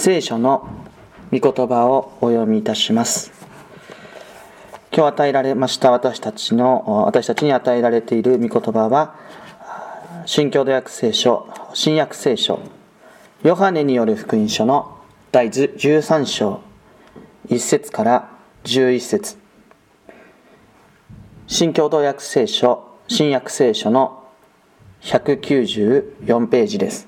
聖書の御言葉をお読みいたします。今日与えられました私たちの私たちに与えられている御言葉は新共同訳聖書新約聖書ヨハネによる福音書の第13章1節から11節。新共同訳聖書新約聖書の194ページです。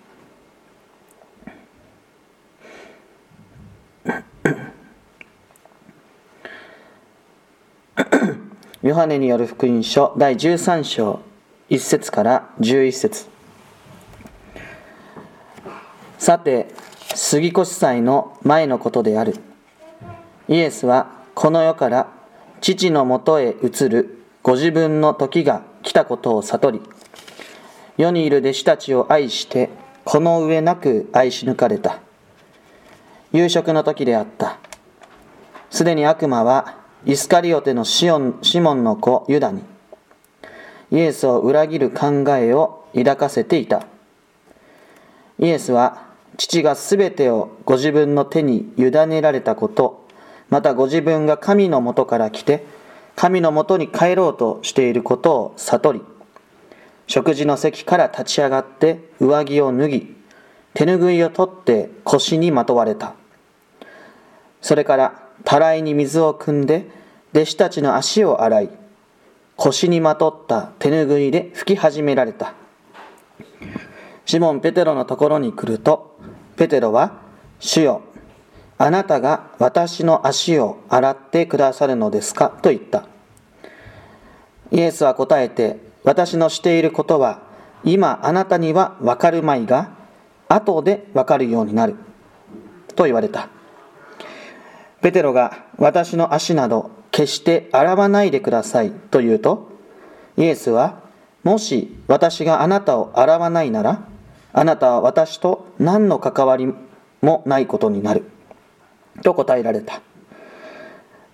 ヨハネによる福音書第13章1節から11節。さて杉越祭の前のことである。イエスはこの世から父のもとへ移るご自分の時が来たことを悟り世にいる弟子たちを愛してこの上なく愛し抜かれた。夕食の時であった。すでに悪魔はイスカリオテのシオンシモンの子ユダにイエスを裏切る考えを抱かせていた。イエスは父がすべてをご自分の手に委ねられたことまたご自分が神のもとから来て神のもとに帰ろうとしていることを悟り食事の席から立ち上がって上着を脱ぎ手ぬぐいを取って腰にまとわれた。それからたらいに水を汲んで弟子たちの足を洗い腰にまとった手ぬぐいで拭き始められた。シモン・ペテロのところに来るとペテロは「主よあなたが私の足を洗ってくださるのですか?」と言った。イエスは答えて私のしていることは今あなたには分かるまいが後で分かるようになる。と言われた。ペテロが私の足など決して洗わないでくださいと言うと、イエスは、もし私があなたを洗わないなら、あなたは私と何の関わりもないことになる。と答えられた。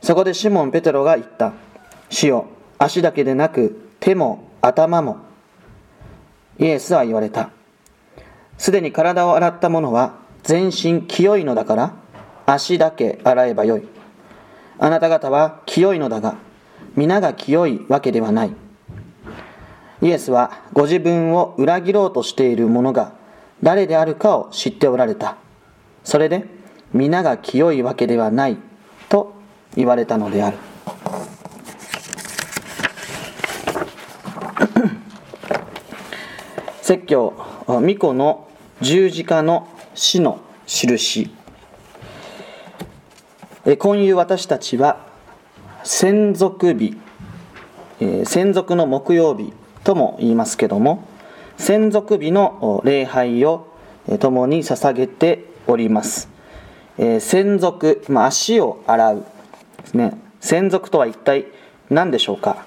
そこでシモン・ペテロが言った。主よ、足だけでなく手も頭も。イエスは言われた。すでに体を洗った者は全身清いのだから、足だけ洗えばよい。あなた方は清いのだが、皆が清いわけではない。イエスはご自分を裏切ろうとしている者が誰であるかを知っておられた。それで、皆が清いわけではないと言われたのである。説教、巫女の十字架の死の印。え今夕私たちは専属日、え専属の木曜日とも言いますけども専属日の礼拝を共に捧げております。え専属、まあ、足を洗う。ですね。専属とは一体何でしょうか。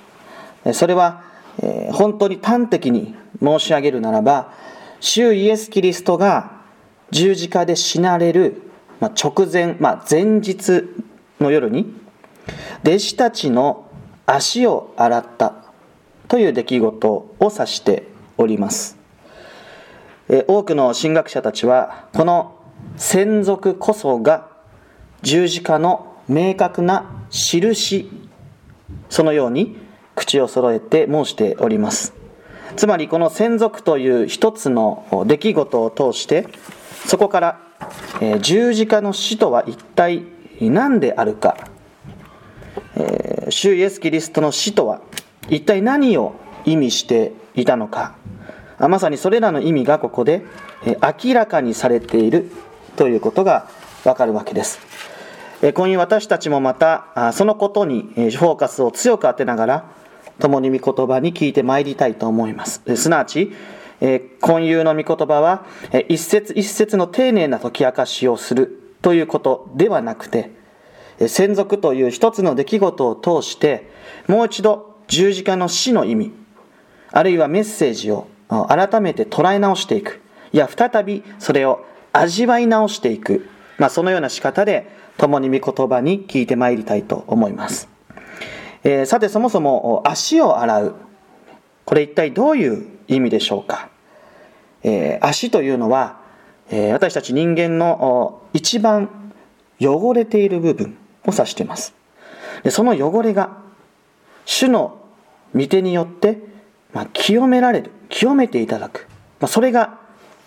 それはえ本当に端的に申し上げるならば主イエス・キリストが十字架で死なれるまあ、直前、まあ、前日の夜に弟子たちの足を洗ったという出来事を指しております。多くの神学者たちはこの専属こそが十字架の明確な印そのように口を揃えて申しております。つまりこの専属という一つの出来事を通してそこからえー、十字架の死とは一体何であるか、えー、主イエス・キリストの死とは一体何を意味していたのか。まさにそれらの意味がここで、え、明らかにされているということがわかるわけです、えー、今夜私たちもまたそのことにフォーカスを強く当てながら共に御言葉に聞いてまいりたいと思います。すなわちえ今夕の御言葉は、え一節一節の丁寧な解き明かしをするということではなくて、え専属という一つの出来事を通して、もう一度十字架の死の意味、あるいはメッセージを改めて捉え直していく。いや、再びそれを味わい直していく。まあ、そのような仕方で、共に御言葉に聞いてまいりたいと思います。えー、さて、そもそも足を洗う。これ一体どういう意味でしょうか、えー、足というのはえ私たち人間の一番汚れている部分を指しています。でその汚れが主の御手によって、まあ、清められる清めていただく、まあ、それが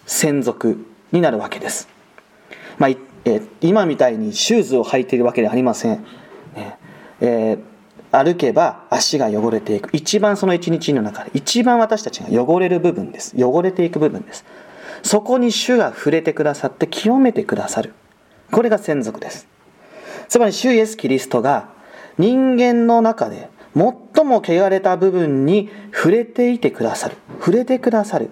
専属になるわけです、まあえ今みたいにシューズを履いているわけではありません、えー、歩けば足が汚れていく。一番その一日の中で一番私たちが汚れる部分です。汚れていく部分です。そこに主が触れてくださって清めてくださる。これが専属です。つまり主イエス・キリストが人間の中で最も汚れた部分に触れていてくださる。触れてくださる。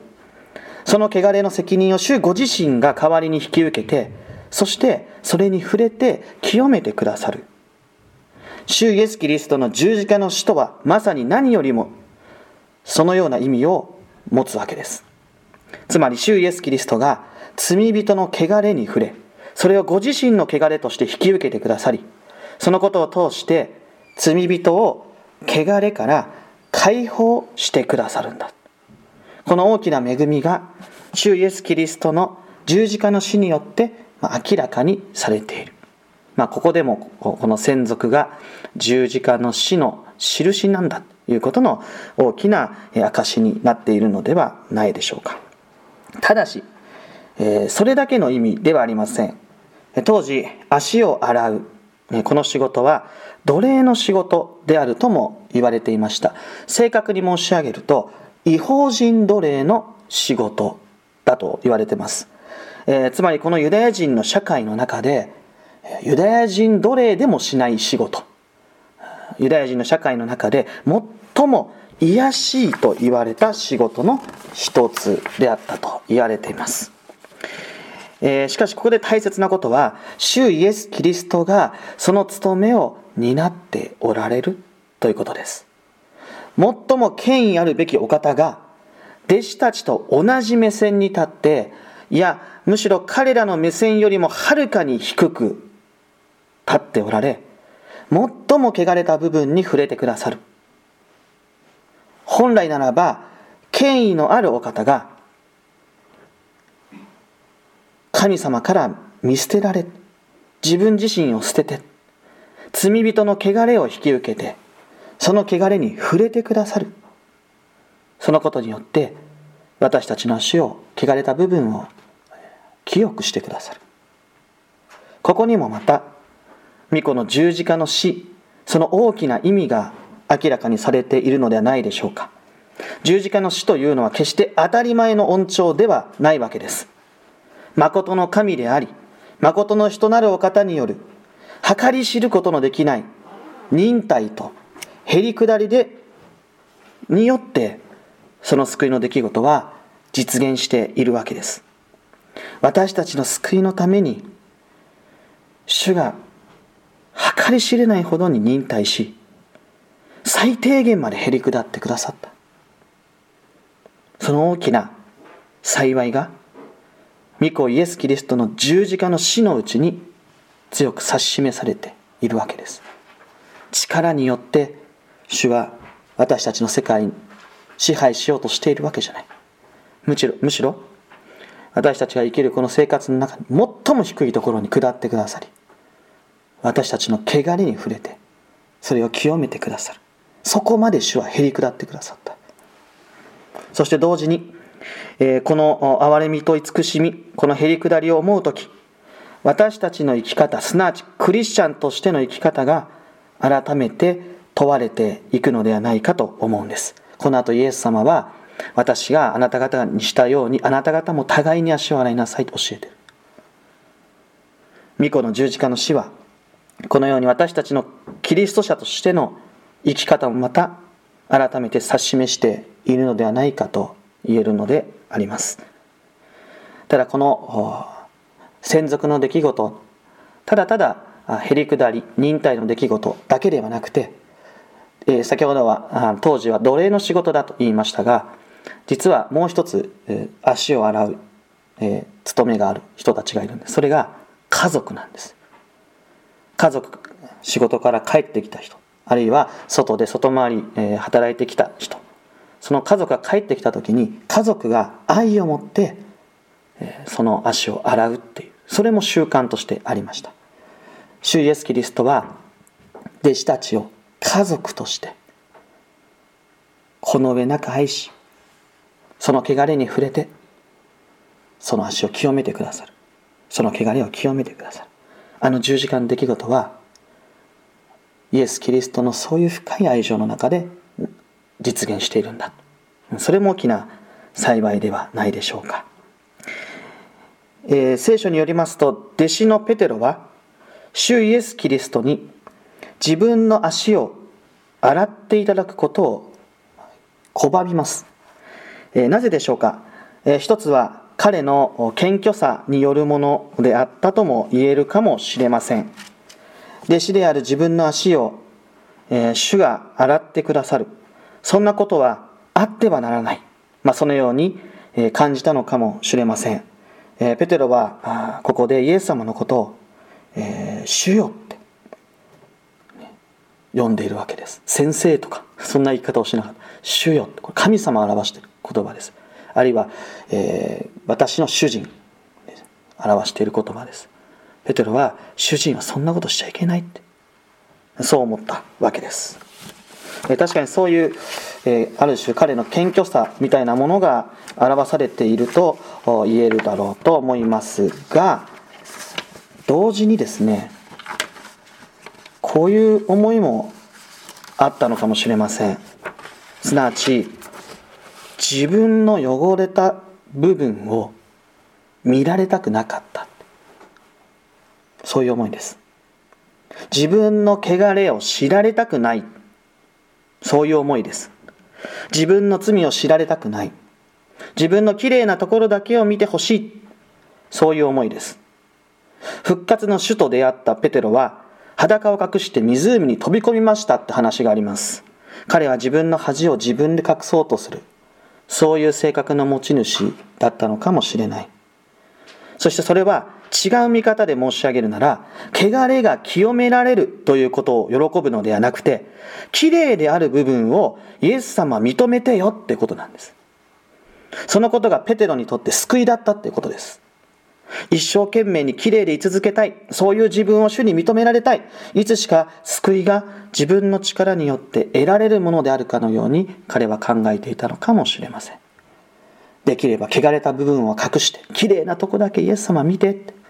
その汚れの責任を主ご自身が代わりに引き受けてそしてそれに触れて清めてくださる。主イエス・キリストの十字架の死とはまさに何よりもそのような意味を持つわけです。つまり主イエス・キリストが罪人の汚れに触れそれをご自身の汚れとして引き受けてくださりそのことを通して罪人を汚れから解放してくださるんだ。この大きな恵みが主イエス・キリストの十字架の死によって明らかにされている、まあ、ここでもこの専属が十字架の死の印なんだということの大きな証になっているのではないでしょうか。ただしそれだけの意味ではありません。当時足を洗うこの仕事は奴隷の仕事であるとも言われていました。正確に申し上げると違法人奴隷の仕事だと言われてます、えー、つまりこのユダヤ人の社会の中でユダヤ人奴隷でもしない仕事。ユダヤ人の社会の中で最も卑しいと言われた仕事の一つであったと言われています。えー、しかしここで大切なことは主イエス・キリストがその務めを担っておられるということです。最も権威あるべきお方が弟子たちと同じ目線に立っていやむしろ彼らの目線よりもはるかに低く立っておられ最も汚れた部分に触れてくださる。本来ならば権威のあるお方が神様から見捨てられ自分自身を捨てて罪人の汚れを引き受けてその汚れに触れてくださる。そのことによって私たちの足を汚れた部分を清くしてくださる。ここにもまた巫女の十字架の死その大きな意味が明らかにされているのではないでしょうか十字架の死というのは決して当たり前の恩寵ではないわけです誠の神であり、誠の人なるお方による、計り知ることのできない忍耐とへり下りで、によって、その救いの出来事は実現しているわけです。私たちの救いのために、主が計り知れないほどに忍耐し、最低限までへり下ってくださった。その大きな幸いが御子イエス・キリストの十字架の死のうちに強く指し示されているわけです力によって主は私たちの世界に支配しようとしているわけじゃないむしろむしろ私たちが生きるこの生活の中に最も低いところに下ってくださり私たちの汚れに触れてそれを清めてくださるそこまで主はへり下ってくださったそして同時にえこの憐れみと慈しみ、このへりくだりを思うとき、私たちの生き方、すなわちクリスチャンとしての生き方が改めて問われていくのではないかと思うんです。この後イエス様は、私があなた方にしたように、あなた方も互いに足を洗いなさいと教えている。巫女の十字架の死は、このように私たちのキリスト者としての生き方もまた改めて指し示しているのではないかと言えるのであります。ただこの専属の出来事ただただへりくだり忍耐の出来事だけではなくて、え先ほどは当時は奴隷の仕事だと言いましたが実はもう一つ、え足を洗う、え務めがある人たちがいるんです。それが家族なんです。家族仕事から帰ってきた人あるいは外で外回り、え働いてきた人その家族が帰ってきた時に家族が愛を持ってえその足を洗うっていうそれも習慣としてありました。主イエス・キリストは弟子たちを家族としてこの上なく愛しその汚れに触れてその足を清めてくださる。その汚れを清めてくださる。あの十字架の出来事はイエス・キリストのそういう深い愛情の中で実現しているんだ。それも大きな幸いではないでしょうか、えー、聖書によりますと弟子のペテロは主イエス・キリストに自分の足を洗っていただくことを拒みます、えー、なぜでしょうか、えー、一つは彼の謙虚さによるものであったとも言えるかもしれません弟子である自分の足を、えー、主が洗ってくださるそんなことはあってはならない、まあ、そのようにえ感じたのかもしれませんえ。ペテロはここでイエス様のことを、え、主よって、呼んでいるわけです。先生とか、そんな言い方をしなかった。主よって、これ神様を表している言葉です。あるいは、えー、私の主人、表している言葉です。ペテロは、主人はそんなことしちゃいけないって、そう思ったわけです。確かにそういう、えある種彼の謙虚さみたいなものが表されていると言えるだろうと思いますが同時にですねこういう思いもあったのかもしれませんすなわち自分の汚れた部分を見られたくなかったそういう思いです自分の汚れを知られたくないそういう思いです。自分の罪を知られたくない。自分のきれいなところだけを見てほしい。そういう思いです。復活の主と出会ったペテロは裸を隠して湖に飛び込みましたって話があります。彼は自分の恥を自分で隠そうとする。そういう性格の持ち主だったのかもしれない。そしてそれは違う見方で申し上げるなら、汚れが清められるということを喜ぶのではなくて、綺麗である部分をイエス様認めてよってことなんです。そのことがペテロにとって救いだったってことです。一生懸命に綺麗で居続けたい。そういう自分を主に認められたい。いつしか救いが自分の力によって得られるものであるかのように彼は考えていたのかもしれません。できれば汚れた部分を隠して、綺麗なとこだけイエス様見てって。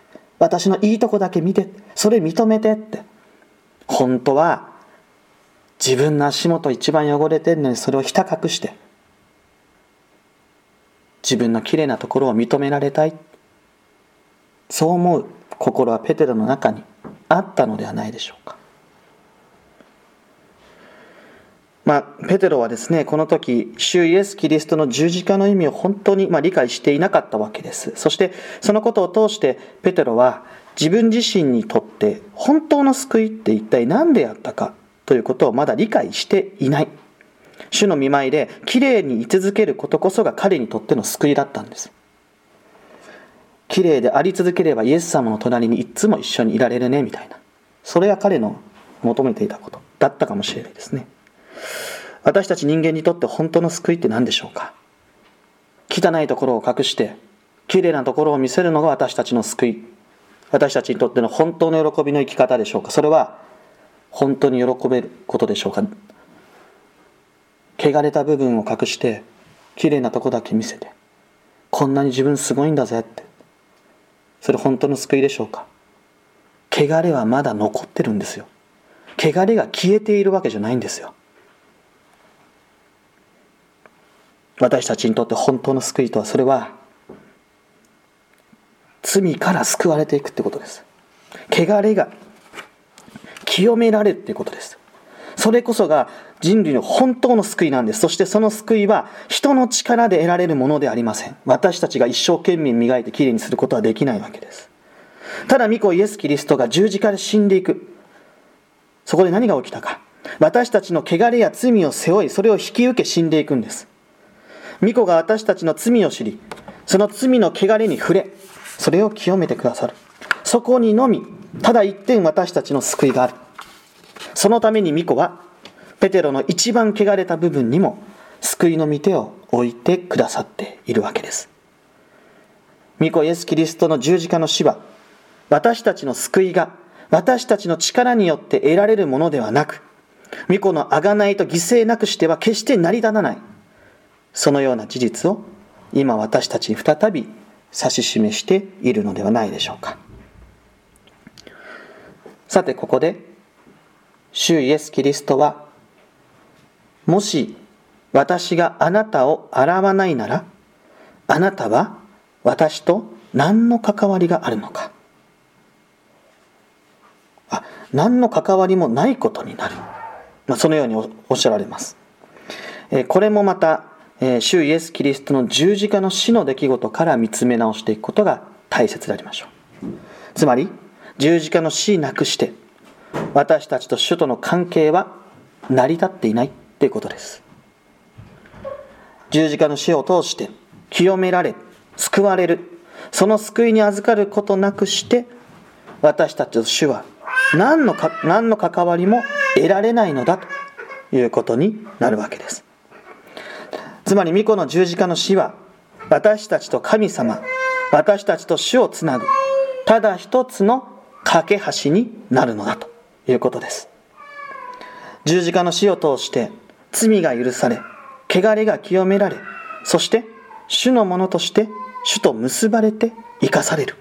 私のいいとこだけ見てそれ認めてって本当は自分の足元一番汚れてるのにそれをひた隠して自分のきれいなところを認められたいそう思う心はペテロの中にあったのではないでしょうかまあ、ペテロはですね、この時、主イエス・キリストの十字架の意味を本当にま理解していなかったわけです。そして、そのことを通して、ペテロは自分自身にとって本当の救いって一体何であったかということをまだ理解していない。主の見舞いできれいに居続けることこそが彼にとっての救いだったんです。きれいであり続ければイエス様の隣にいつも一緒にいられるねみたいな。それが彼の求めていたこと。だったかもしれないですね。私たち人間にとって本当の救いって何でしょうか？汚いところを隠して綺麗なところを見せるのが私たちの救い。私たちにとっての本当の喜びの生き方でしょうか？それは本当に喜べることでしょうか？汚れた部分を隠して綺麗なとこだけ見せてこんなに自分すごいんだぜって。それ本当の救いでしょうか？汚れはまだ残ってるんですよ。汚れが消えているわけじゃないんですよ。私たちにとって本当の救いとはそれは罪から救われていくってことです。汚れが清められるっていうことです。それこそが人類の本当の救いなんです。そしてその救いは人の力で得られるものでありません。私たちが一生懸命磨いてきれいにすることはできないわけです。ただ御子イエス・キリストが十字架で死んでいく。そこで何が起きたか。私たちの汚れや罪を背負いそれを引き受け死んでいくんです。巫女が私たちの罪を知り、その罪の汚れに触れ、それを清めてくださる。そこにのみ、ただ一点私たちの救いがある。そのために巫女は、ペテロの一番汚れた部分にも、救いの御手を置いてくださっているわけです。御子イエス・キリストの十字架の死は私たちの救いが私たちの力によって得られるものではなく御子の贖いと犠牲なくしては決して成り立たないそのような事実を今私たちに再び指し示しているのではないでしょうかさてここで主イエス・キリストはもし私があなたを洗わないならあなたは私と何の関わりがあるのか。あ何の関わりもないことになる、まあ、そのようにおっしゃられます、えこれもまた、え主イエス・キリストの十字架の死の出来事から見つめ直していくことが大切でありましょう。つまり十字架の死なくして私たちと主との関係は成り立っていないということです。十字架の死を通して清められ救われる。その救いに預かることなくして私たちと主は何のか何の関わりも得られないのだということになるわけです。つまり巫女の十字架の死は私たちと神様私たちと主をつなぐただ一つの架け橋になるのだと。いうことです。十字架の死を通して罪が許され汚れが清められそして主のものとして主と結ばれて生かされる。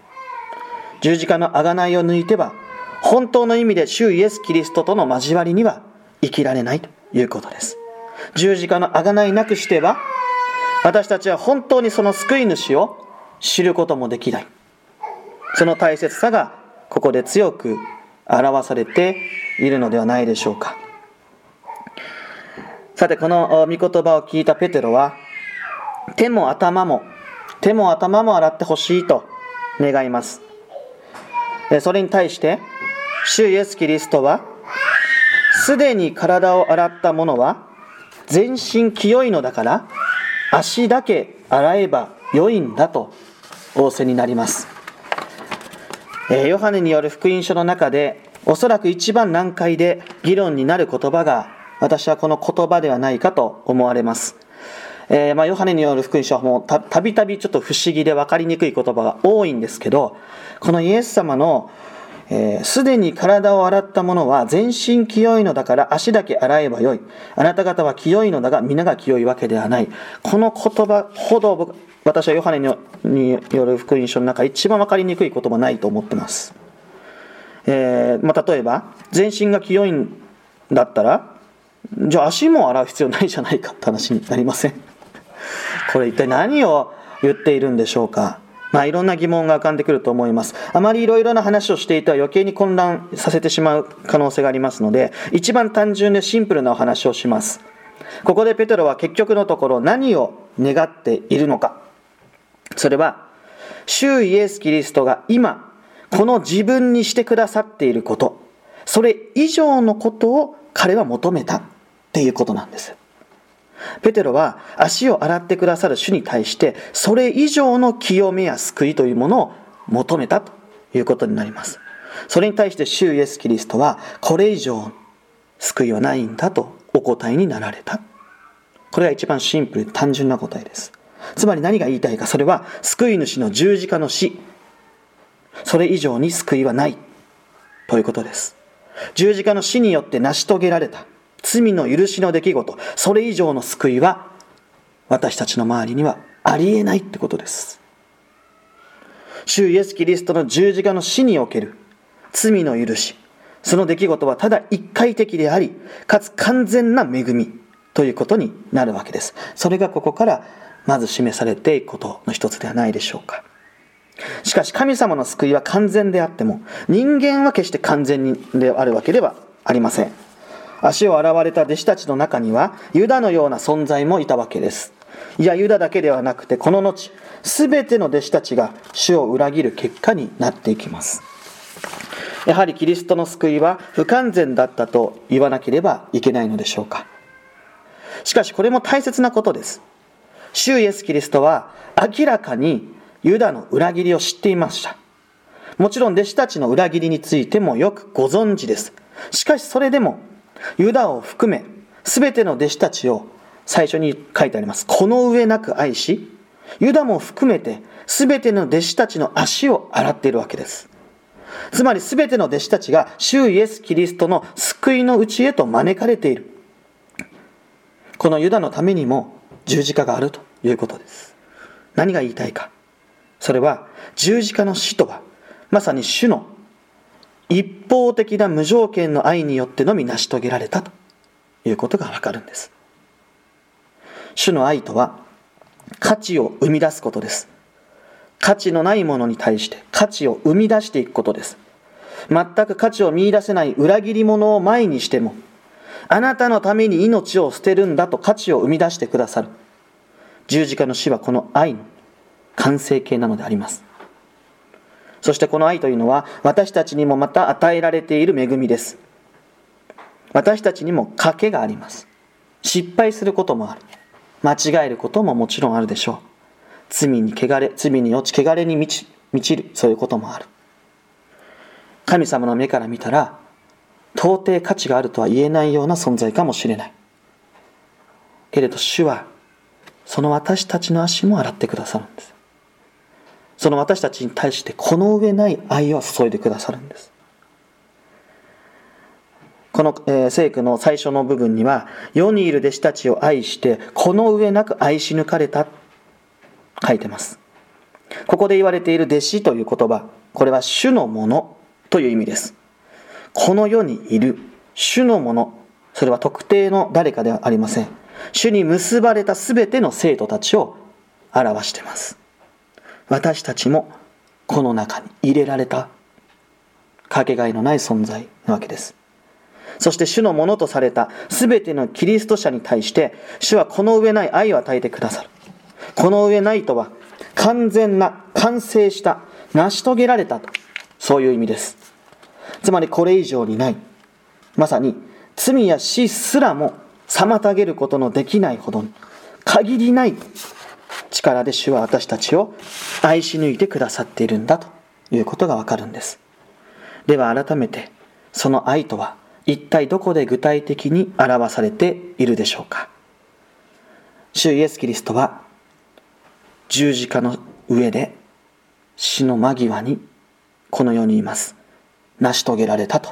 十字架の贖いを抜いては本当の意味で主イエス・キリストとの交わりには生きられないということです。十字架の贖いなくしては私たちは本当にその救い主を知ることもできない。その大切さがここで強く表されているのではないでしょうか。さてこの御言葉を聞いたペテロは手も頭も手も頭も洗ってほしいと願います。それに対して主イエス・キリストはすでに体を洗った者は全身清いのだから足だけ洗えば良いんだと仰せになります。えヨハネによる福音書の中でおそらく一番難解で議論になる言葉が私はこの言葉ではないかと思われます。えー、まあ、ヨハネによる福音書はもうたびたびちょっと不思議で分かりにくい言葉が多いんですけど、このイエス様のす、えー、で、に体を洗った者は全身清いのだから足だけ洗えばよい。あなた方は清いのだが皆が清いわけではない。この言葉ほど僕私はヨハネによる福音書の中一番分かりにくい言葉ないと思ってます。えー、まあ、例えば、全身が清いんだったら、じゃあ足も洗う必要ないじゃないかって話になりませんこれ一体何を言っているんでしょうかまあ、いろんな疑問が浮かんでくると思います。あまりいろいろな話をしていては余計に混乱させてしまう可能性がありますので、一番単純でシンプルなお話をします。ここでペテロは結局のところ何を願っているのか。それは、主イエス・キリストが今、この自分にしてくださっていること、それ以上のことを彼は求めたっていうことなんです。ペテロは足を洗ってくださる主に対してそれ以上の清めや救いというものを求めたということになります。それに対して主イエス・キリストはこれ以上救いはないんだとお答えになられた。これが一番シンプル単純な答えです。つまり何が言いたいか、それは救い主の十字架の死、それ以上に救いはない。ということです。十字架の死によって成し遂げられた。罪の許しの出来事、それ以上の救いは私たちの周りにはありえないってことです。主イエス・キリストの十字架の死における。罪の許し、その出来事はただ一回的であり、かつ完全な恵み。ということになるわけです。それがここからまず示されていくことの一つではないでしょうか。しかし神様の救いは完全であっても、人間は決して完全であるわけではありません。足を洗われた弟子たちの中には、ユダのような存在もいたわけです。いや、ユダだけではなくて、この後、すべての弟子たちが主を裏切る結果になっていきます。やはりキリストの救いは不完全だったと言わなければいけないのでしょうか。しかしこれも大切なことです。主イエス・キリストは明らかにユダの裏切りを知っていました。もちろん弟子たちの裏切りについてもよくご存知です。しかしそれでもユダを含め、すべての弟子たちを最初に書いてあります。この上なく愛し、ユダも含めて全ての弟子たちの足を洗っているわけです。つまり全ての弟子たちが主イエス・キリストの救いのうちへと招かれている。このユダのためにも十字架があるということです。何が言いたいか。それは十字架の死とはまさに主の一方的な無条件の愛によってのみ成し遂げられたということがわかるんです。主の愛とは価値を生み出すことです。価値のないものに対して価値を生み出していくことです。全く価値を見出せない裏切り者を前にしても、あなたのために命を捨てるんだと価値を生み出してくださる。十字架の死はこの愛の完成形なのであります。そしてこの愛というのは私たちにもまた与えられている恵みです。私たちにも賭けがあります。失敗することもある。間違えることももちろんあるでしょう。罪に汚れ、罪に落ち、汚れに満ち満ちる、そういうこともある。神様の目から見たら、到底価値があるとは言えないような存在かもしれない。けれど主は、その私たちの足も洗ってくださるんです。その私たちに対してこの上ない愛を注いでくださるんです。この、えー、聖句の最初の部分には、世にいる弟子たちを愛して、この上なく愛し抜かれた、書いてます。ここで言われている弟子という言葉、これは主のものという意味です。この世にいる主のもの、それは特定の誰かではありません。主に結ばれた全ての生徒たちを表しています。私たちもこの中に入れられたかけがえのない存在なわけです。そして主のものとされた全てのキリスト者に対して主はこの上ない愛を与えてくださる。この上ないとは完全な、完成した、成し遂げられたと、そういう意味です。つまりこれ以上にない。まさに罪や死すらも妨げることのできないほどに限りない力で主は私たちを愛し抜いてくださっているんだということがわかるんです。では改めてその愛とは一体どこで具体的に表されているでしょうか主イエス・キリストは十字架の上で死の間際にこの世にいます。成し遂げられたと。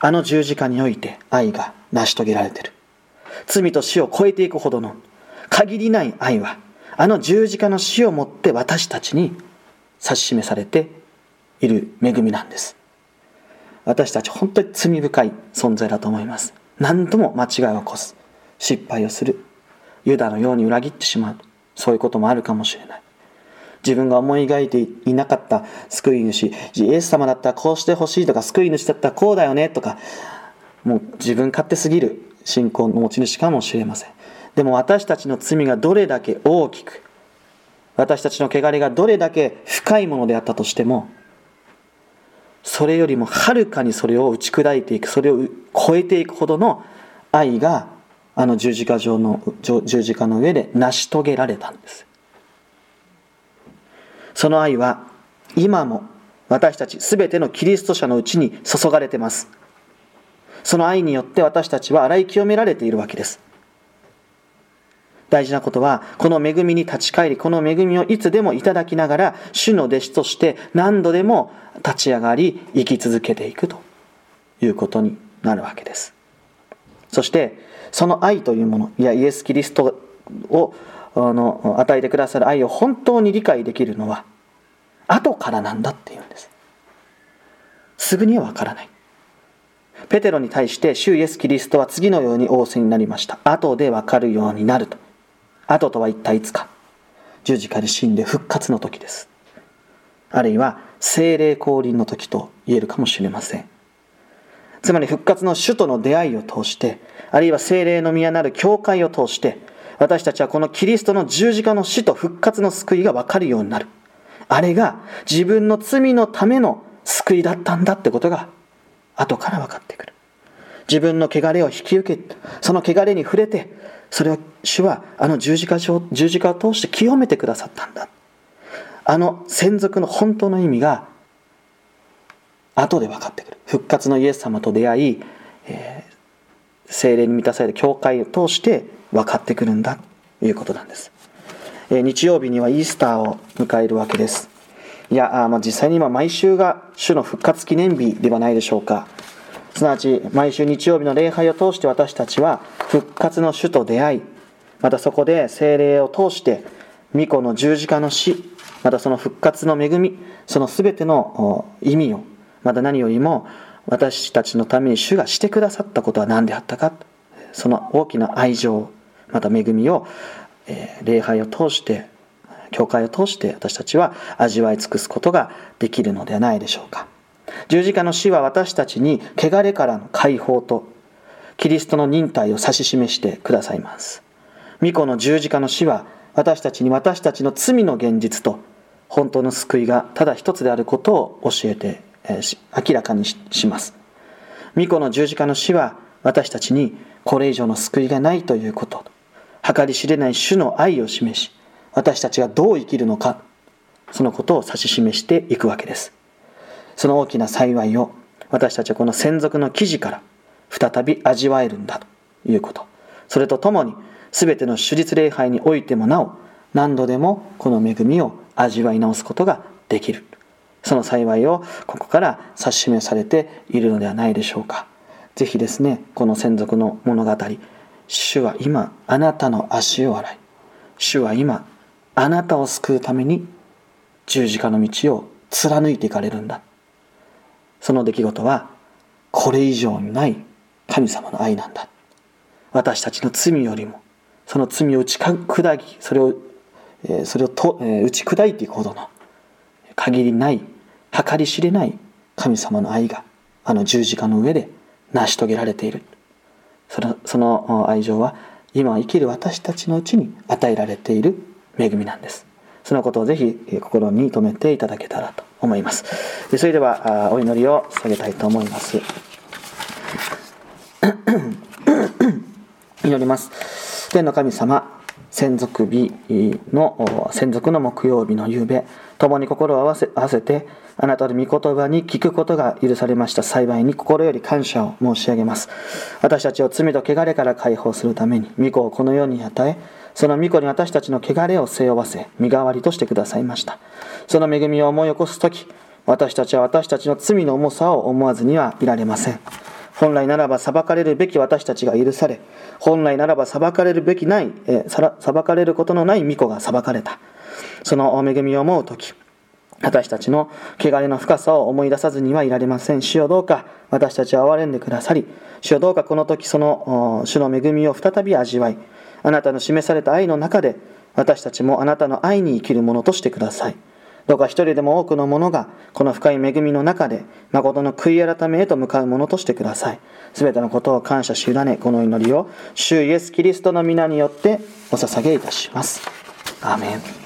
あの十字架において愛が成し遂げられてる。罪と死を超えていくほどの限りない愛は、あの十字架の死をもって私たちに指し示されている恵みなんです。私たち本当に罪深い存在だと思います。何度も間違いを起こす。失敗をする。ユダのように裏切ってしまう。そういうこともあるかもしれない。自分が思い描いていなかった救い主、イエス様だったらこうしてほしいとか、救い主だったらこうだよねとか、もう自分勝手すぎる信仰の持ち主かもしれません。でも私たちの罪がどれだけ大きく、私たちの汚れがどれだけ深いものであったとしても、それよりもはるかにそれを打ち砕いていく、それを超えていくほどの愛が、あの十字架上の、十字架の上で成し遂げられたんです。その愛は、今も私たち全てのキリスト者のうちに注がれてます。その愛によって私たちは洗い清められているわけです。大事なことは、この恵みに立ち返り、この恵みをいつでもいただきながら、主の弟子として何度でも立ち上がり、生き続けていくということになるわけです。そして、その愛というもの、いや、イエス・キリストをの与えてくださる愛を本当に理解できるのは、後からなんだっていうんです。すぐにはわからない。ペテロに対して主イエス・キリストは次のように仰せになりました。後でわかるようになると。後とは一体いつか十字架で死んで復活の時ですあるいは精霊降臨の時と言えるかもしれませんつまり復活の主との出会いを通してあるいは精霊の宮なる教会を通して私たちはこのキリストの十字架の死と復活の救いが分かるようになる。あれが自分の罪のための救いだったんだってことが後から分かってくる。自分の汚れを引き受けその汚れに触れてそれは主はあの十字架十字架を通して清めてくださったんだ。あの専属の本当の意味が後で分かってくる。復活のイエス様と出会い、えー、精霊に満たされる教会を通して分かってくるんだということなんです。日曜日にはイースターを迎えるわけです。いやあまあ実際に今毎週が主の復活記念日ではないでしょうか。すなわち毎週日曜日の礼拝を通して私たちは復活の主と出会いまたそこで精霊を通して御子の十字架の死またその復活の恵みその全ての意味をまた何よりも私たちのために主がしてくださったことは何であったかその大きな愛情また恵みを、え礼拝を通して教会を通して私たちは味わい尽くすことができるのではないでしょうか。十字架の死は私たちに汚れからの解放とキリストの忍耐を指し示してくださいます。御子の十字架の死は私たちに私たちの罪の現実と本当の救いがただ一つであることを教えて、えー、明らかにします。御子の十字架の死は私たちにこれ以上の救いがないということ。計り知れない主の愛を示し私たちがどう生きるのかそのことを指し示していくわけです。その大きな幸いを私たちはこの専属の記事から再び味わえるんだということ。それとともに全ての手術礼拝においてもなお何度でもこの恵みを味わい直すことができる。その幸いをここから指し示されているのではないでしょうか。ぜひですねこの専属の物語主は今あなたの足を洗い。主は今あなたを救うために十字架の道を貫いていかれるんだ。その出来事はこれ以上にない神様の愛なんだ。私たちの罪よりもその罪を打ち砕きそれをそれをと打ち砕いていくほどの限りない計り知れない神様の愛があの十字架の上で成し遂げられている。そのその愛情は今生きる私たちのうちに与えられている恵みなんです。そのことをぜひ心に留めていただけたらと思います。それではお祈りを捧げたいと思います。祈ります。天の神様専属日の専属の木曜日の夕べ共に心を合わせ合わせてあなたの御言葉に聞くことが許されました。幸いに心より感謝を申し上げます。私たちを罪と汚れから解放するために御子をこの世に与えその御子に私たちの汚れを背負わせ身代わりとしてくださいました。その恵みを思い起こす時私たちは私たちの罪の重さを思わずにはいられません。本来ならば裁かれるべき私たちが許され本来ならば裁かれるべきない、え、裁かれることのない御子が裁かれたその恵みを思う時私たちの汚れの深さを思い出さずにはいられません。主よどうか私たちを憐れんでくださり、主よどうかこの時その主の恵みを再び味わい、あなたの示された愛の中で私たちもあなたの愛に生きるものとしてください。どうか一人でも多くの者がこの深い恵みの中で誠の悔い改めへと向かうものとしてください。すべてのことを感謝し委ね、この祈りを主イエス・キリストの皆によってお捧げいたします。アーメン